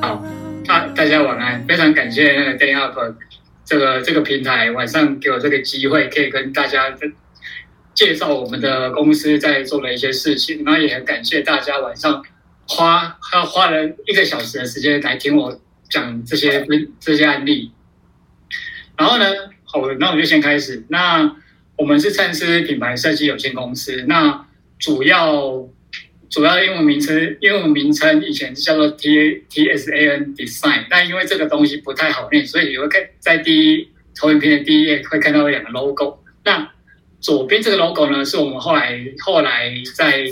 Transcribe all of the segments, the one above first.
好，大大家晚安，非常感谢那个 DayUp 这个这个平台晚上给我这个机会，可以跟大家介绍我们的公司在做的一些事情，然后也很感谢大家晚上花花花了一个小时的时间来听我讲这些这些案例。然后呢，好的，那我就先开始。那我们是灿思品牌设计有限公司，那主要主要英文名称英文名称以前是叫做 T T S A N Design，但因为这个东西不太好念，所以你会看在第一投影片的第一页会看到两个 logo。那左边这个 logo 呢，是我们后来后来在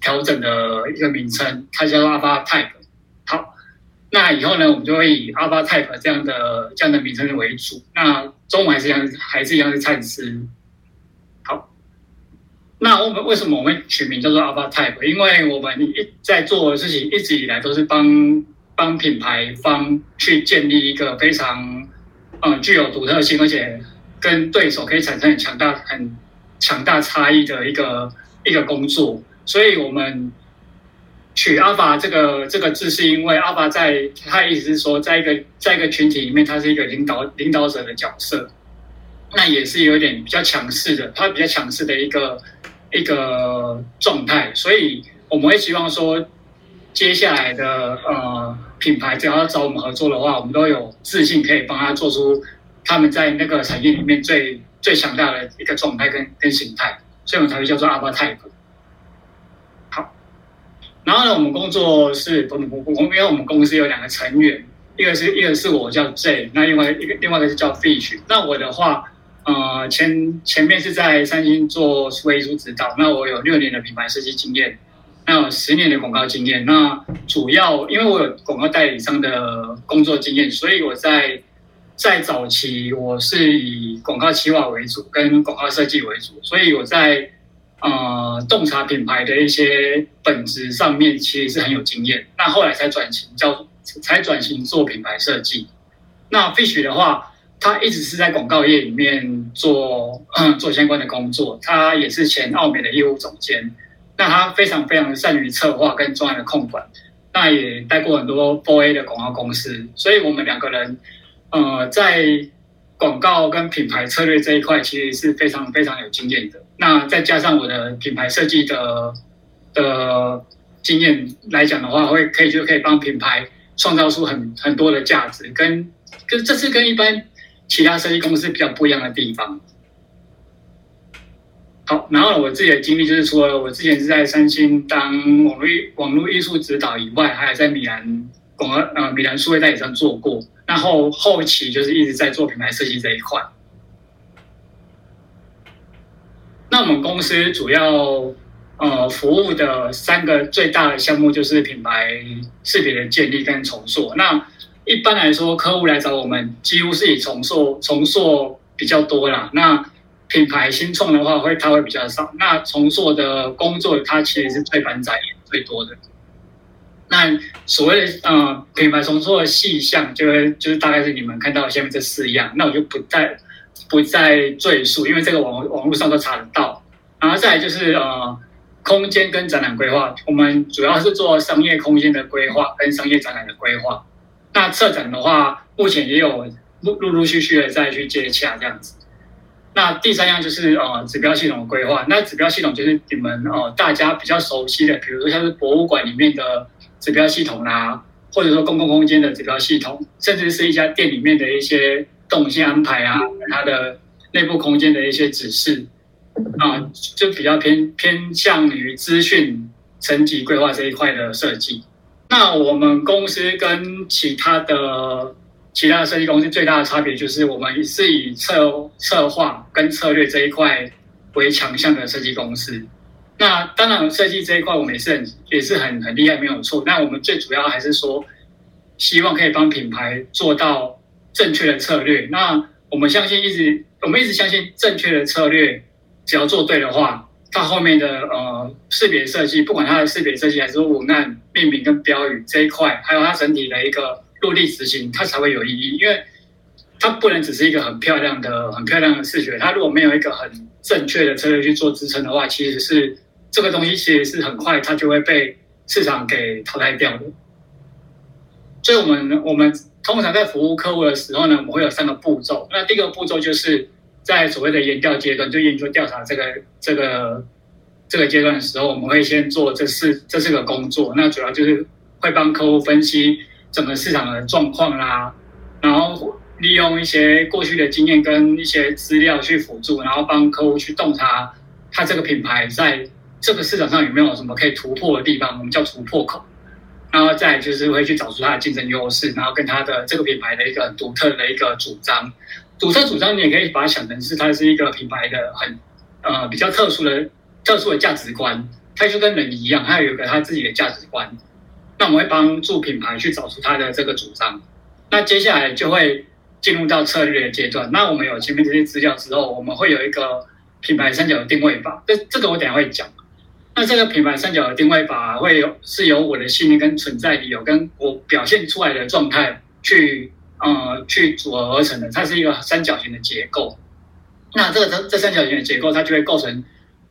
调整的一个名称，它叫做 a l p a Type。那以后呢，我们就会以 Alpha Type 这样的这样的名称为主。那中文还是一样，还是一样是灿思。好，那我们为什么我们取名叫做 Alpha Type？因为我们一在做的事情一直以来都是帮帮品牌方去建立一个非常嗯具有独特性，而且跟对手可以产生很强大、很强大差异的一个一个工作。所以我们取 Alpha 这个这个字，是因为 Alpha 在他意思是说，在一个在一个群体里面，他是一个领导领导者的角色，那也是有点比较强势的，他比较强势的一个一个状态。所以我们会希望说，接下来的呃品牌只要找我们合作的话，我们都有自信可以帮他做出他们在那个产业里面最最强大的一个状态跟跟形态，所以我们才会叫做 Alpha Type。然后呢，我们工作是，我们我因为我们公司有两个成员，一个是一个是我叫 J，那另外一个另外一个是叫 Fish。那我的话，呃，前前面是在三星做数位艺术指导，那我有六年的品牌设计经验，那有十年的广告经验。那主要因为我有广告代理商的工作经验，所以我在在早期我是以广告企划为主，跟广告设计为主，所以我在。呃，洞察品牌的一些本质上面其实是很有经验，那后来才转型叫才转型做品牌设计。那 Fish 的话，他一直是在广告业里面做做相关的工作，他也是前奥美的业务总监。那他非常非常善于策划跟专业的控管，那也带过很多 4A 的广告公司，所以我们两个人呃在。广告跟品牌策略这一块其实是非常非常有经验的。那再加上我的品牌设计的的经验来讲的话，会可以就可以帮品牌创造出很很多的价值，跟跟这是跟一般其他设计公司比较不一样的地方。好，然后我自己的经历就是，除了我之前是在三星当网络网络艺术指导以外，还有在米兰广告呃米兰数位代理商做过。然后后期就是一直在做品牌设计这一块。那我们公司主要呃服务的三个最大的项目就是品牌识别的建立跟重塑。那一般来说，客户来找我们几乎是以重塑重塑比较多啦。那品牌新创的话，会它会比较少。那重塑的工作，它其实是最繁杂也最多的。那所谓的呃品牌重塑的细项，就会就是大概是你们看到下面这四样，那我就不再不再赘述，因为这个网网络上都查得到。然后再来就是呃空间跟展览规划，我们主要是做商业空间的规划跟商业展览的规划。那策展的话，目前也有陆陆陆续续的再去接洽这样子。那第三样就是呃指标系统的规划，那指标系统就是你们呃大家比较熟悉的，比如说像是博物馆里面的。指标系统啦、啊，或者说公共空间的指标系统，甚至是一家店里面的一些动线安排啊，它的内部空间的一些指示啊，就比较偏偏向于资讯层级规划这一块的设计。那我们公司跟其他的其他的设计公司最大的差别就是，我们是以策策划跟策略这一块为强项的设计公司。那当然，设计这一块我们也是很也是很很厉害，没有错。那我们最主要还是说，希望可以帮品牌做到正确的策略。那我们相信，一直我们一直相信，正确的策略只要做对的话，它后面的呃识别设计，不管它的识别设计还是说文案、命名跟标语这一块，还有它整体的一个落地执行，它才会有意义。因为它不能只是一个很漂亮的、很漂亮的视觉，它如果没有一个很正确的策略去做支撑的话，其实是这个东西其实是很快它就会被市场给淘汰掉的。所以，我们我们通常在服务客户的时候呢，我们会有三个步骤。那第一个步骤就是在所谓的研调阶段，就研究调查这个这个这个阶段的时候，我们会先做这四这四个工作。那主要就是会帮客户分析整个市场的状况啦，然后。利用一些过去的经验跟一些资料去辅助，然后帮客户去洞察他这个品牌在这个市场上有没有什么可以突破的地方，我们叫突破口。然后再就是会去找出它的竞争优势，然后跟它的这个品牌的一个很独特的一个主张。独特主张你也可以把它想成是它是一个品牌的很呃比较特殊的特殊的价值观，它就跟人一样，它有一个它自己的价值观。那我们会帮助品牌去找出它的这个主张。那接下来就会。进入到策略的阶段，那我们有前面这些资料之后，我们会有一个品牌三角的定位法。这这个我等下会讲。那这个品牌三角的定位法会有是由我的信念跟存在理由跟我表现出来的状态去呃去组合而成的。它是一个三角形的结构。那这个这这三角形的结构，它就会构成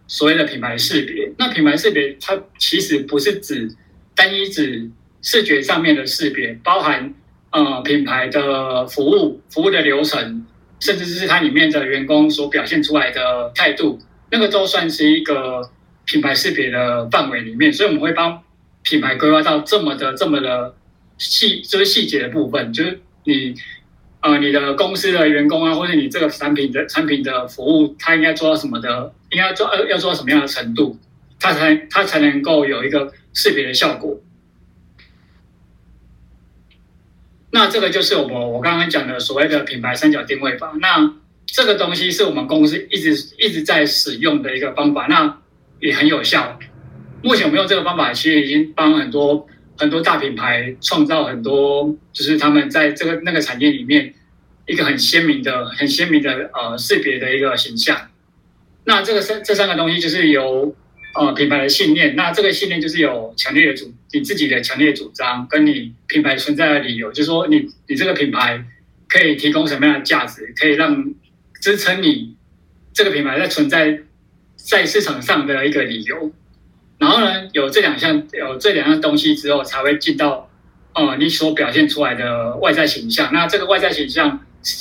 所谓的品牌识别。那品牌识别它其实不是指单一指视觉上面的识别，包含。呃，品牌的服务、服务的流程，甚至是它里面的员工所表现出来的态度，那个都算是一个品牌识别的范围里面。所以我们会帮品牌规划到这么的、这么的细，就是细节的部分，就是你呃，你的公司的员工啊，或者你这个产品的产品的服务，它应该做到什么的，应该做呃要做到什么样的程度，它才它才能够有一个识别的效果。那这个就是我们我刚刚讲的所谓的品牌三角定位法。那这个东西是我们公司一直一直在使用的一个方法，那也很有效。目前我们用这个方法，其实已经帮很多很多大品牌创造很多，就是他们在这个那个产业里面一个很鲜明的、很鲜明的呃识别的一个形象。那这个三这三个东西就是由。呃，品牌的信念，那这个信念就是有强烈的主，你自己的强烈主张，跟你品牌存在的理由，就是说你你这个品牌可以提供什么样的价值，可以让支撑你这个品牌在存在在市场上的一个理由。然后呢，有这两项有这两样东西之后，才会进到呃你所表现出来的外在形象。那这个外在形象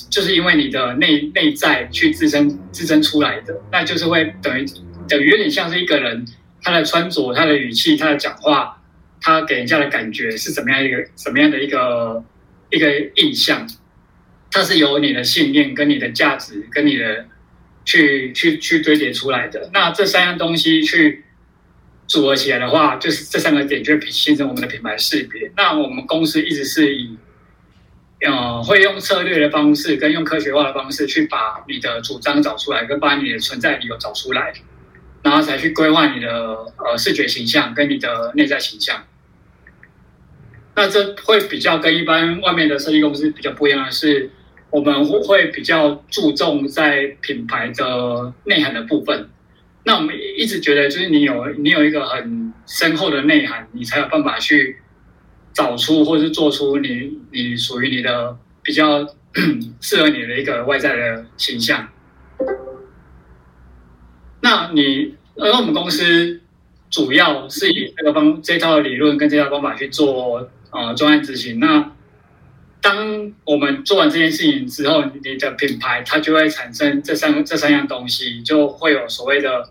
就是因为你的内内在去支撑支撑出来的，那就是会等于。等于有点像是一个人，他的穿着、他的语气、他的讲话，他给人家的感觉是怎么样一个、什么样的一个一个印象？它是由你的信念、跟你的价值、跟你的去去去堆叠出来的。那这三样东西去组合起来的话，就是这三个点就会形成我们的品牌识别。那我们公司一直是以呃会用策略的方式，跟用科学化的方式去把你的主张找出来，跟把你的存在理由找出来。然后才去规划你的呃视觉形象跟你的内在形象，那这会比较跟一般外面的设计公司比较不一样的是，我们会比较注重在品牌的内涵的部分。那我们一直觉得，就是你有你有一个很深厚的内涵，你才有办法去找出或是做出你你属于你的比较适合你的一个外在的形象。那你，而我们公司主要是以这个方这套理论跟这套方法去做呃专案执行。那当我们做完这件事情之后，你的品牌它就会产生这三这三样东西，就会有所谓的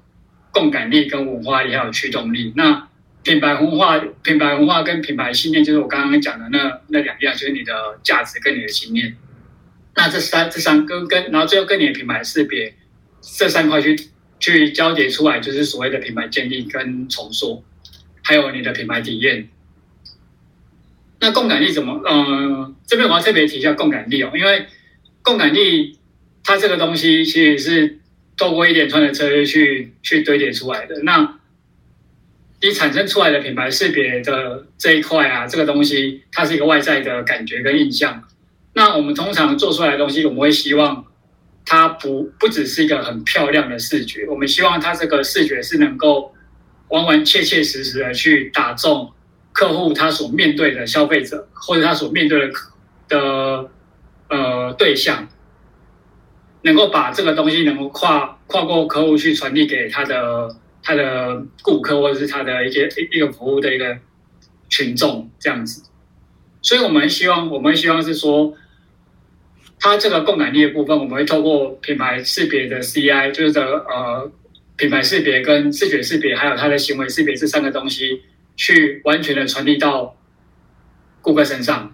共感力、跟文化力还有驱动力。那品牌文化、品牌文化跟品牌信念，就是我刚刚讲的那那两样，就是你的价值跟你的信念。那这三这三个跟然后最后跟你的品牌识别这三块去。去交叠出来，就是所谓的品牌建立跟重塑，还有你的品牌体验。那共感力怎么？呃，这边我要特别提一下共感力哦，因为共感力它这个东西其实是透过一连串的策略去去堆叠出来的。那你产生出来的品牌识别的这一块啊，这个东西它是一个外在的感觉跟印象。那我们通常做出来的东西，我们会希望。它不不只是一个很漂亮的视觉，我们希望它这个视觉是能够完完切切实实的去打中客户他所面对的消费者，或者他所面对的的呃对象，能够把这个东西能够跨跨过客户去传递给他的他的顾客或者是他的一些一个服务的一个群众这样子。所以我们希望我们希望是说，它这个共感力的部分，我们会透过品牌识别的 CI，就是的呃品牌识别跟视觉识别，还有它的行为识别这三个东西，去完全的传递到顾客身上。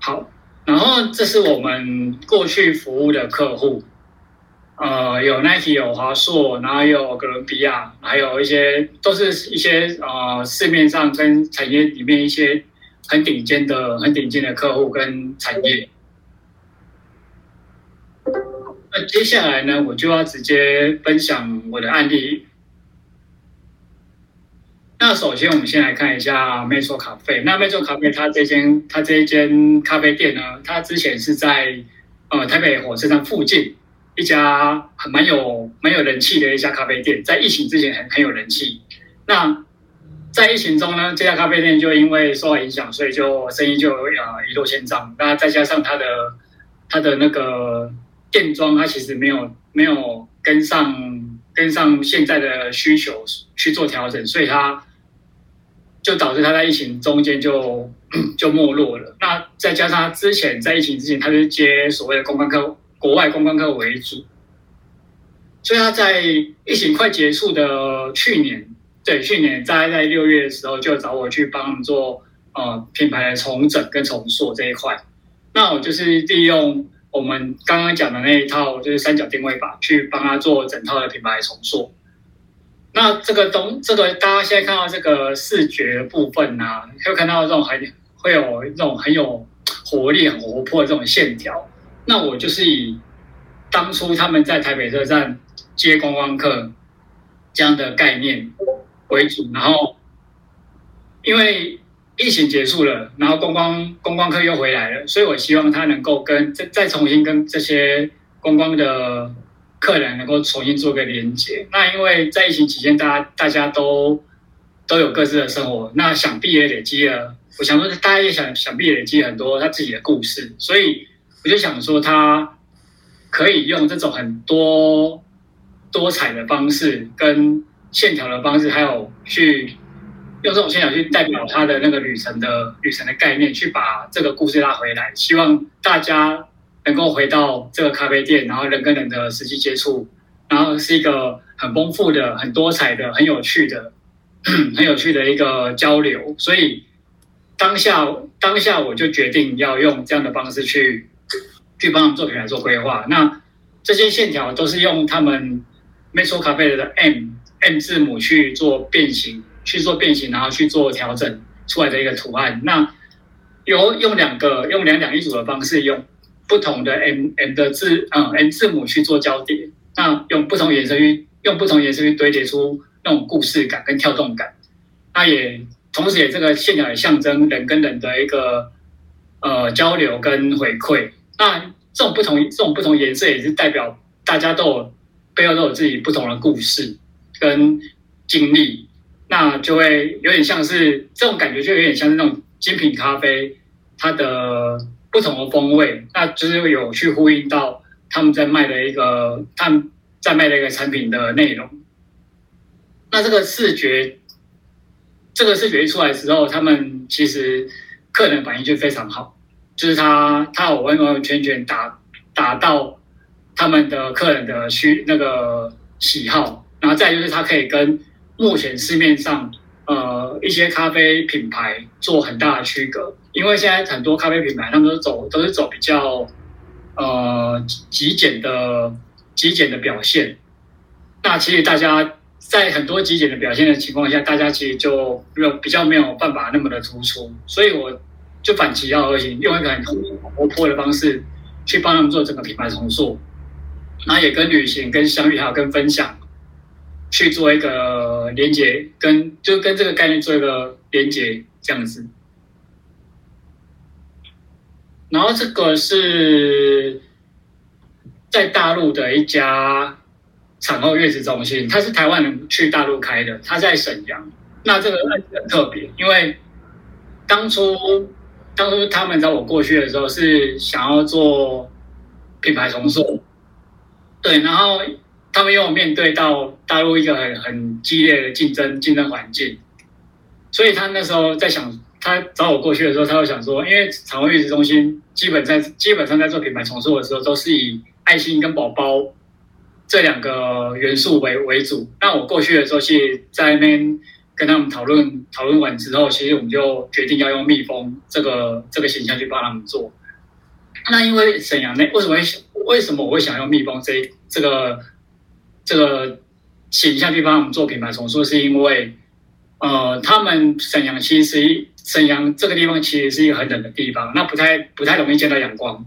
好，然后这是我们过去服务的客户，呃，有 Nike，有华硕，然后有哥伦比亚，还有一些都是一些呃市面上跟产业里面一些。很顶尖的、很顶尖的客户跟产业。那接下来呢，我就要直接分享我的案例。那首先，我们先来看一下 Metro Cafe。那 Metro Cafe 它这间它这一间咖啡店呢，它之前是在呃台北火车站附近一家很蛮有蛮有人气的一家咖啡店，在疫情之前很很有人气。那在疫情中呢，这家咖啡店就因为受到影响，所以就生意就呃一落千丈。那再加上它的它的那个店装，它其实没有没有跟上跟上现在的需求去做调整，所以它就导致它在疫情中间就 就没落了。那再加上他之前在疫情之前，他是接所谓的公关客国外公关客为主，所以他在疫情快结束的去年。对，去年大概在六月的时候就找我去帮他们做呃品牌的重整跟重塑这一块。那我就是利用我们刚刚讲的那一套，就是三角定位法，去帮他做整套的品牌重塑。那这个东，这个大家现在看到这个视觉部分呢、啊，会看到这种很会有这种很有活力、很活泼的这种线条。那我就是以当初他们在台北车站接观光客这样的概念。为主，然后因为疫情结束了，然后观光观光客又回来了，所以我希望他能够跟再再重新跟这些观光的客人能够重新做个连接。那因为在疫情期间，大家大家都都有各自的生活，那想必也累积了。我想说，大家也想想必也累积很多他自己的故事，所以我就想说，他可以用这种很多多彩的方式跟。线条的方式，还有去用这种线条去代表他的那个旅程的旅程的概念，去把这个故事拉回来。希望大家能够回到这个咖啡店，然后人跟人的实际接触，然后是一个很丰富的、很多彩的、很有趣的、很有趣的一个交流。所以当下当下我就决定要用这样的方式去去帮他们做品牌做规划。那这些线条都是用他们 Metro Cafe 的 M。M 字母去做变形，去做变形，然后去做调整出来的一个图案。那有用两个用两两一组的方式，用不同的 M M 的字，嗯，M 字母去做交叠。那用不同颜色去用不同颜色去堆叠出那种故事感跟跳动感。那也同时也这个线条也象征人跟人的一个呃交流跟回馈。那这种不同这种不同颜色也是代表大家都有背后都有自己不同的故事。跟经历，那就会有点像是这种感觉，就有点像是那种精品咖啡，它的不同的风味，那就是有去呼应到他们在卖的一个他们在卖的一个产品的内容。那这个视觉，这个视觉一出来的时候，他们其实客人反应就非常好，就是他他有完完全全打打到他们的客人的需那个喜好。然后再就是，他可以跟目前市面上呃一些咖啡品牌做很大的区隔，因为现在很多咖啡品牌他们都走都是走比较呃极简的极简的表现。那其实大家在很多极简的表现的情况下，大家其实就没有比较没有办法那么的突出，所以我就反其道而行，用一个很活泼的方式去帮他们做整个品牌重塑，那也跟旅行、跟相遇还有跟分享。去做一个连接，跟就跟这个概念做一个连接，这样子。然后这个是在大陆的一家产后月子中心，它是台湾人去大陆开的，它在沈阳。那这个案子很特别，因为当初当初他们找我过去的时候是想要做品牌重塑，对，然后他们又面对到大陆一个很很激烈的竞争竞争环境，所以他那时候在想，他找我过去的时候，他会想说，因为产后月子中心基本在基本上在做品牌重塑的时候，都是以爱心跟宝宝这两个元素为为主。那我过去的时候，其实在那边。跟他们讨论讨论完之后，其实我们就决定要用蜜蜂这个这个形象去帮他们做。那因为沈阳那为什么会想为什么我会想用蜜蜂这这个这个形象去帮他们做品牌重塑？是因为呃，他们沈阳其实沈阳这个地方其实是一个很冷的地方，那不太不太容易见到阳光。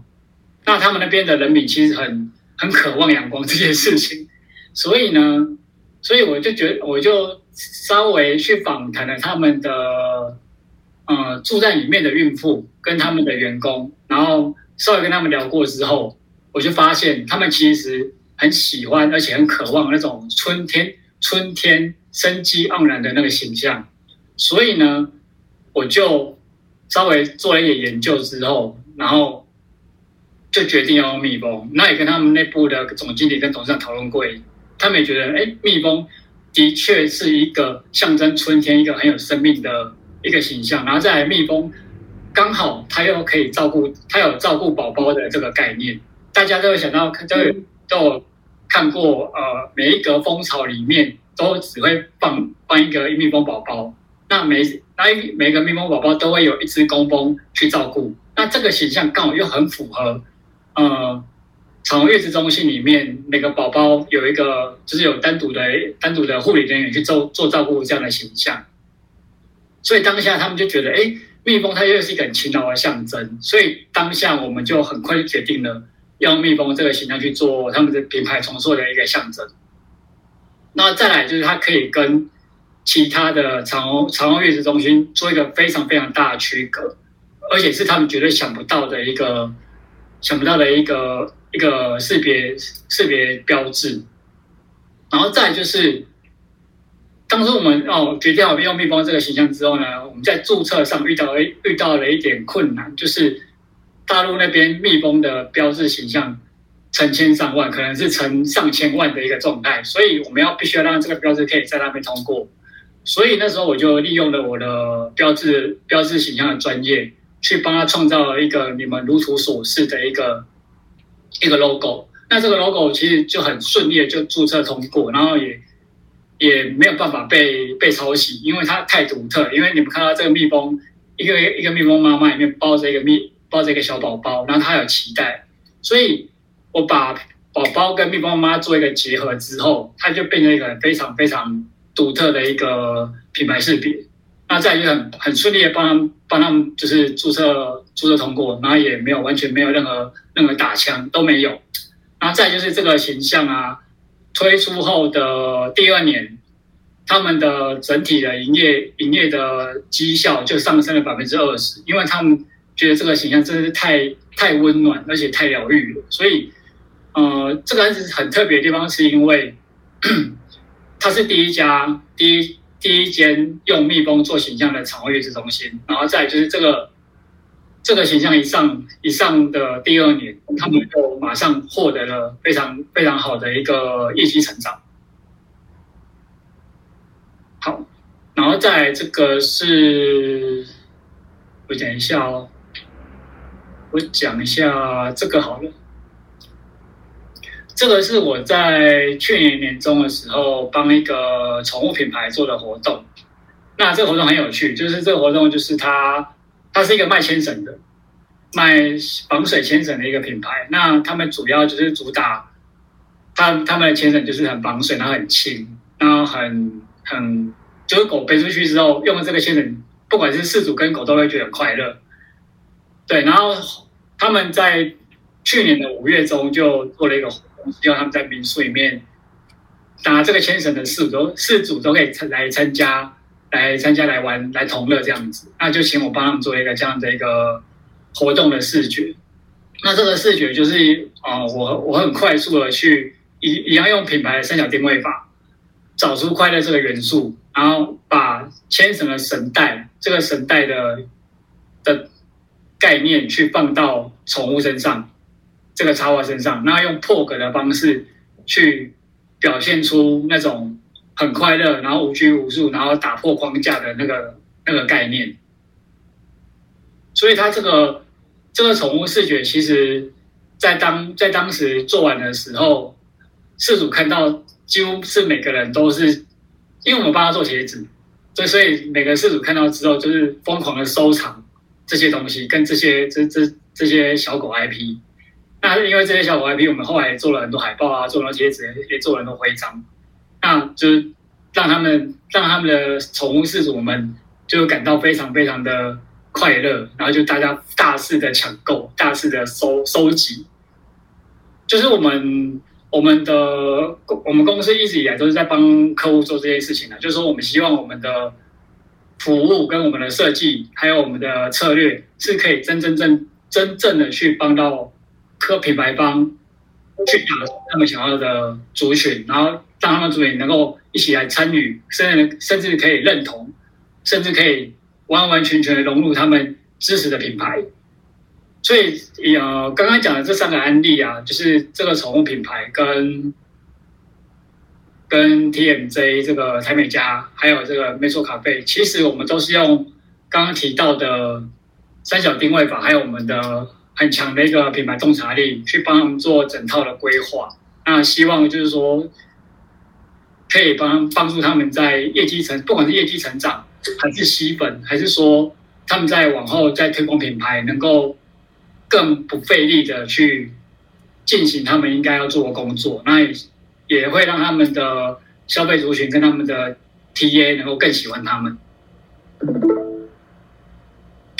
那他们那边的人民其实很很渴望阳光这件事情，所以呢，所以我就觉得我就。稍微去访谈了他们的呃住在里面的孕妇跟他们的员工，然后稍微跟他们聊过之后，我就发现他们其实很喜欢而且很渴望那种春天春天生机盎然的那个形象，所以呢，我就稍微做了一点研究之后，然后就决定要用蜜蜂。那也跟他们内部的总经理跟董事长讨论过，他们也觉得哎，蜜蜂。的确是一个象征春天、一个很有生命的一个形象，然后再来蜜蜂，刚好它又可以照顾，它有照顾宝宝的这个概念。大家都会想到，都有都有看过，呃，每一格蜂巢里面都只会放放一个蜜蜂宝宝，那每那每个蜜蜂宝宝都会有一只工蜂去照顾，那这个形象刚好又很符合，呃。产后月子中心里面，每个宝宝有一个，就是有单独的、单独的护理人员去做做照顾这样的形象。所以当下他们就觉得，哎，蜜蜂它又是一个很勤劳的象征。所以当下我们就很快就决定了，用蜜蜂这个形象去做他们的品牌重塑的一个象征。那再来就是它可以跟其他的长虹长虹月子中心做一个非常非常大的区隔，而且是他们绝对想不到的一个想不到的一个。一个识别识别标志，然后再就是，当初我们哦决定要用蜜蜂这个形象之后呢，我们在注册上遇到了遇到了一点困难，就是大陆那边蜜蜂的标志形象成千上万，可能是成上千万的一个状态，所以我们要必须要让这个标志可以在那边通过。所以那时候我就利用了我的标志标志形象的专业，去帮他创造了一个你们如图所示的一个。一个 logo，那这个 logo 其实就很顺利的就注册通过，然后也也没有办法被被抄袭，因为它太独特。因为你们看到这个蜜蜂，一个一个蜜蜂妈妈里面包着一个蜜，抱着一个小宝宝，然后他有脐带，所以我把宝宝跟蜜蜂妈妈做一个结合之后，它就变成一个非常非常独特的一个品牌识别。那再就很很顺利的帮他们帮他们就是注册注册通过，然后也没有完全没有任何任何打枪都没有。然后再就是这个形象啊，推出后的第二年，他们的整体的营业营业的绩效就上升了百分之二十，因为他们觉得这个形象真的是太太温暖而且太疗愈了。所以呃，这个案子很特别的地方是因为 它是第一家第一。第一间用蜜蜂做形象的产后月子中心，然后再就是这个这个形象一上一上的第二年，他们就马上获得了非常非常好的一个业绩成长。好，然后再这个是，我讲一下哦，我讲一下这个好了。这个是我在去年年中的时候帮一个宠物品牌做的活动。那这个活动很有趣，就是这个活动就是它，它是一个卖牵绳的，卖防水牵绳的一个品牌。那他们主要就是主打，他他们的牵绳就是很防水，然后很轻，然后很很，就是狗背出去之后用了这个牵绳，不管是饲主跟狗都会觉得很快乐。对，然后他们在去年的五月中就做了一个活动。希望他们在民宿里面打这个牵绳的四组四组都可以参来参加，来参加来玩来同乐这样子，那就请我帮他们做一个这样的一个活动的视觉。那这个视觉就是啊、我我很快速的去一一样用品牌的三角定位法，找出快乐这个元素，然后把牵绳的绳带这个绳带的的概念去放到宠物身上，这个插画身上，那用破格的方式去表现出那种很快乐，然后无拘无束，然后打破框架的那个那个概念。所以，他这个这个宠物视觉，其实在当在当时做完的时候，事主看到几乎是每个人都是，因为我们帮他做鞋子，所以所以每个事主看到之后，就是疯狂的收藏这些东西，跟这些这这这些小狗 IP。那因为这些小狗 IP，我们后来做了很多海报啊，做了贴纸，也做了很多徽章，那就是让他们让他们的宠物饲主们就感到非常非常的。快乐，然后就大家大肆的抢购，大肆的收收集，就是我们我们的我们公司一直以来都是在帮客户做这些事情的，就是说我们希望我们的服务跟我们的设计，还有我们的策略，是可以真真正真正的去帮到客品牌方去打他们想要的族群，然后让他们族群能够一起来参与，甚至甚至可以认同，甚至可以。完完全全的融入他们支持的品牌，所以呃，刚刚讲的这三个案例啊，就是这个宠物品牌跟跟 TMJ 这个台美家，还有这个 Metro 咖啡，其实我们都是用刚刚提到的三角定位法，还有我们的很强的一个品牌洞察力，去帮他们做整套的规划。那希望就是说，可以帮帮助他们在业绩成，不管是业绩成长。还是吸粉，还是说他们在往后再推广品牌，能够更不费力的去进行他们应该要做的工作，那也也会让他们的消费族群跟他们的 TA 能够更喜欢他们。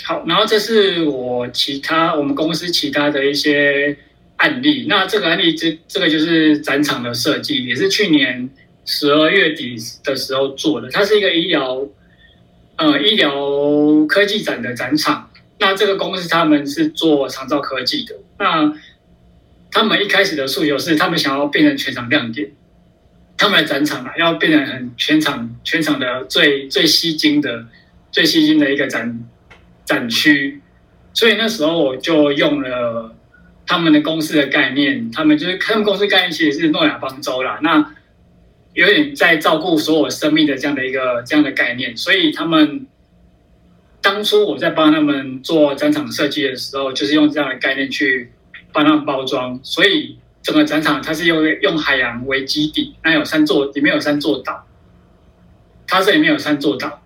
好，然后这是我其他我们公司其他的一些案例。那这个案例这这个就是展场的设计，也是去年十二月底的时候做的，它是一个医疗。呃，医疗科技展的展场，那这个公司他们是做长照科技的。那他们一开始的诉求是，他们想要变成全场亮点，他们的展场啊，要变成很全场全场的最最吸睛的、最吸睛的一个展展区。所以那时候我就用了他们的公司的概念，他们就是他们公司概念其实是诺亚方舟啦。那有点在照顾所有生命的这样的一个这样的概念，所以他们当初我在帮他们做展场设计的时候，就是用这样的概念去帮他们包装。所以整个展场它是用用海洋为基底，那有三座，里面有三座岛，它这里面有三座岛，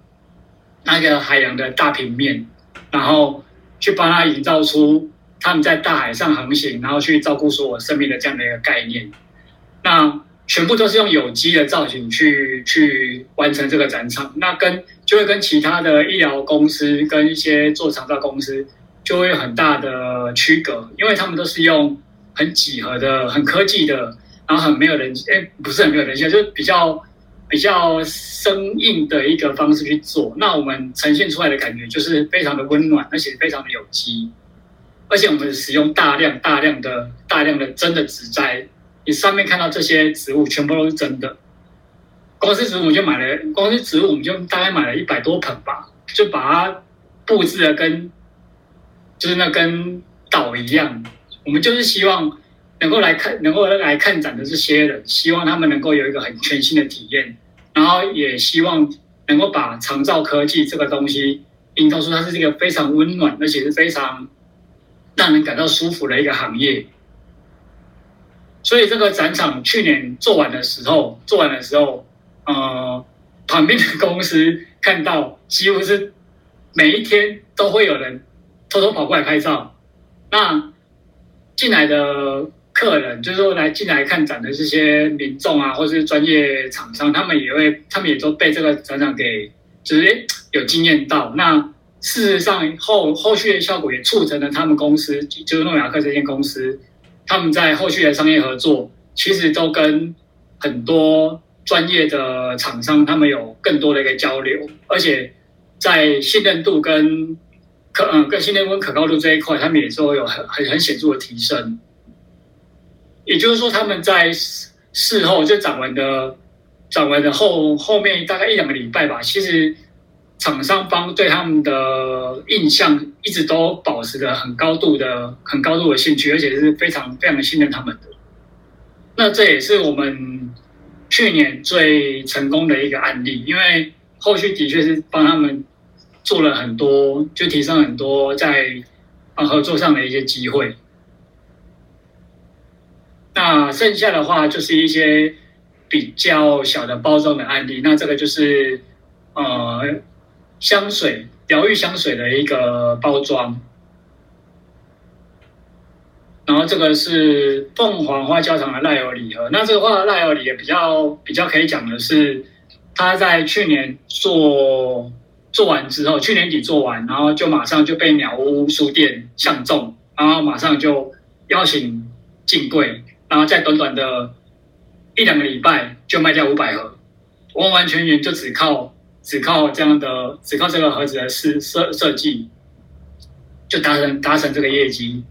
那个海洋的大平面，然后去帮他营造出他们在大海上航行，然后去照顾所有生命的这样的一个概念。那全部都是用有机的造型去去完成这个展场，那跟就会跟其他的医疗公司跟一些做长照公司就会有很大的区隔，因为他们都是用很几何的、很科技的，然后很没有人性，哎，不是很没有人性，就是比较比较生硬的一个方式去做。那我们呈现出来的感觉就是非常的温暖，而且非常的有机，而且我们使用大量大量的大量的真的植栽。你上面看到这些植物全部都是真的，光是植物我就买了，光是植物我们就大概买了一百多盆吧，就把它布置的跟，就是那跟岛一样。我们就是希望能够来看，能够来看展的这些人，希望他们能够有一个很全新的体验，然后也希望能够把长照科技这个东西营造出它是一个非常温暖，而且是非常让人感到舒服的一个行业。所以这个展场去年做完的时候，做完的时候，呃，旁边的公司看到，几乎是每一天都会有人偷偷跑过来拍照。那进来的客人，就是说来进来看展的这些民众啊，或是专业厂商，他们也会，他们也都被这个展场给，就是有惊艳到。那事实上后后续的效果也促成了他们公司，就是诺亚克这间公司。他们在后续的商业合作，其实都跟很多专业的厂商，他们有更多的一个交流，而且在信任度跟可嗯，跟信任度跟可靠度这一块，他们也说有很很很显著的提升。也就是说，他们在事后就展完的展完的后后面大概一两个礼拜吧，其实，厂商方对他们的印象一直都保持着很高度的、很高度的兴趣，而且是非常非常的信任他们的。那这也是我们去年最成功的一个案例，因为后续的确是帮他们做了很多，就提升很多在合作上的一些机会。那剩下的话就是一些比较小的包装的案例，那这个就是呃。香水疗愈香水的一个包装，然后这个是凤凰花胶糖的赖油礼盒。那这个话赖油礼盒比较比较可以讲的是，他在去年做做完之后，去年底做完，然后就马上就被鸟屋书店相中，然后马上就邀请进柜，然后在短短的一两个礼拜就卖掉五百盒，完完全全就只靠。只靠这样的，只靠这个盒子的设设设计，就达成达成这个业绩。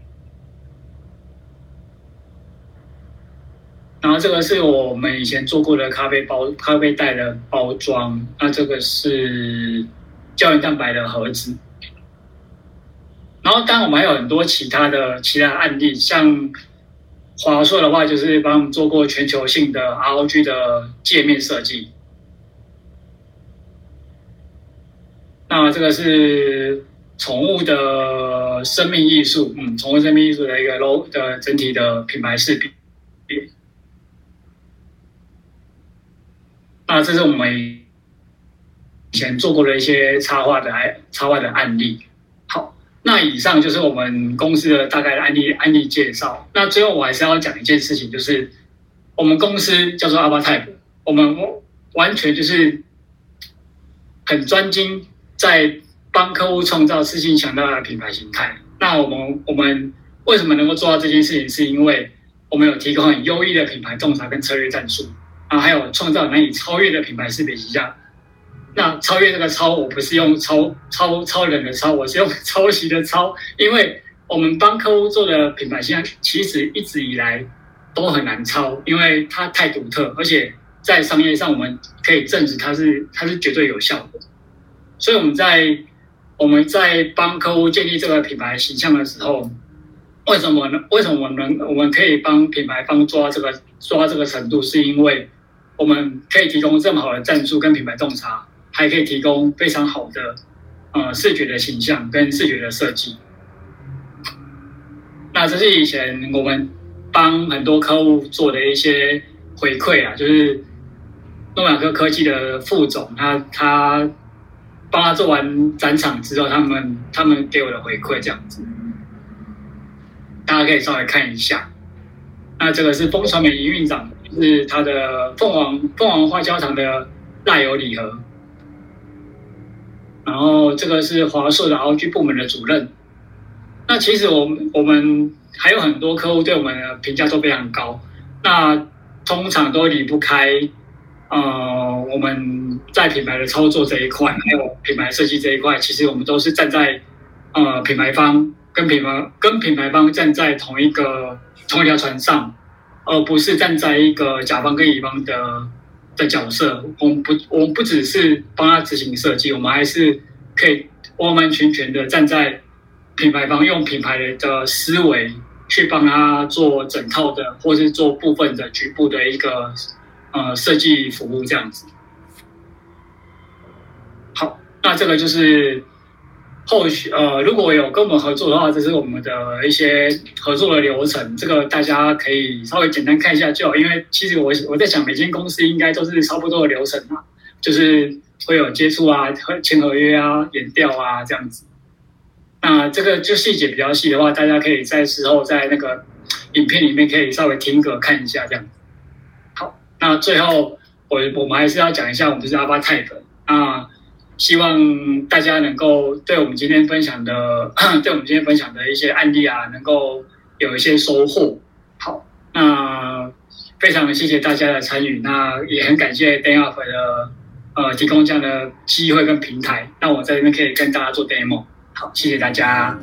然后这个是我们以前做过的咖啡包、咖啡袋的包装。那这个是胶原蛋白的盒子。然后当然我们还有很多其他的其他案例，像华硕的话，就是帮我们做过全球性的 ROG 的界面设计。那这个是宠物的生命艺术，嗯，宠物生命艺术的一个 logo 的整体的品牌视频。那这是我们以前做过的一些插画的案插画的案例。好，那以上就是我们公司的大概的案例案例介绍。那最后我还是要讲一件事情，就是我们公司叫做阿巴泰我们完全就是很专精。在帮客户创造自信强大的品牌形态。那我们我们为什么能够做到这件事情？是因为我们有提供很优异的品牌洞察跟策略战术啊，还有创造难以超越的品牌识别形象。那超越这个超，我不是用超超超人的超，我是用抄袭的抄。因为我们帮客户做的品牌形象，其实一直以来都很难抄，因为它太独特，而且在商业上我们可以证实它是它是绝对有效的。所以我们在我们在帮客户建立这个品牌形象的时候，为什么呢？为什么我们我们可以帮品牌方做到这个做到这个程度？是因为我们可以提供这么好的战术跟品牌洞察，还可以提供非常好的呃视觉的形象跟视觉的设计。那这是以前我们帮很多客户做的一些回馈啊，就是诺亚克科技的副总他他。帮他做完展场之后，他们他们给我的回馈这样子，大家可以稍微看一下。那这个是风传媒营运长，是他的凤凰凤凰花胶糖的赖油礼盒。然后这个是华硕的 ROG 部门的主任。那其实我们我们还有很多客户对我们的评价都非常高。那通常都离不开。呃，我们在品牌的操作这一块，还有品牌设计这一块，其实我们都是站在呃品牌方跟品牌跟品牌方站在同一个同一条船上，而不是站在一个甲方跟乙方的的角色。我们不，我们不只是帮他执行设计，我们还是可以完完全全的站在品牌方，用品牌的思维去帮他做整套的，或是做部分的局部的一个。呃，设计服务这样子。好，那这个就是后续呃，如果有跟我们合作的话，这是我们的一些合作的流程。这个大家可以稍微简单看一下就好，因为其实我我在想，每间公司应该都是差不多的流程啊，就是会有接触啊、签合约啊、演调啊这样子。那这个就细节比较细的话，大家可以在时候在那个影片里面可以稍微听个看一下这样子。那最后，我我们还是要讲一下，我们是 ABBA-type。那希望大家能够对我们今天分享的，对我们今天分享的一些案例啊，能够有一些收获。好，那非常谢谢大家的参与，那也很感谢 Dan Up 的呃提供这样的机会跟平台，那我在这边可以跟大家做 demo。好，谢谢大家。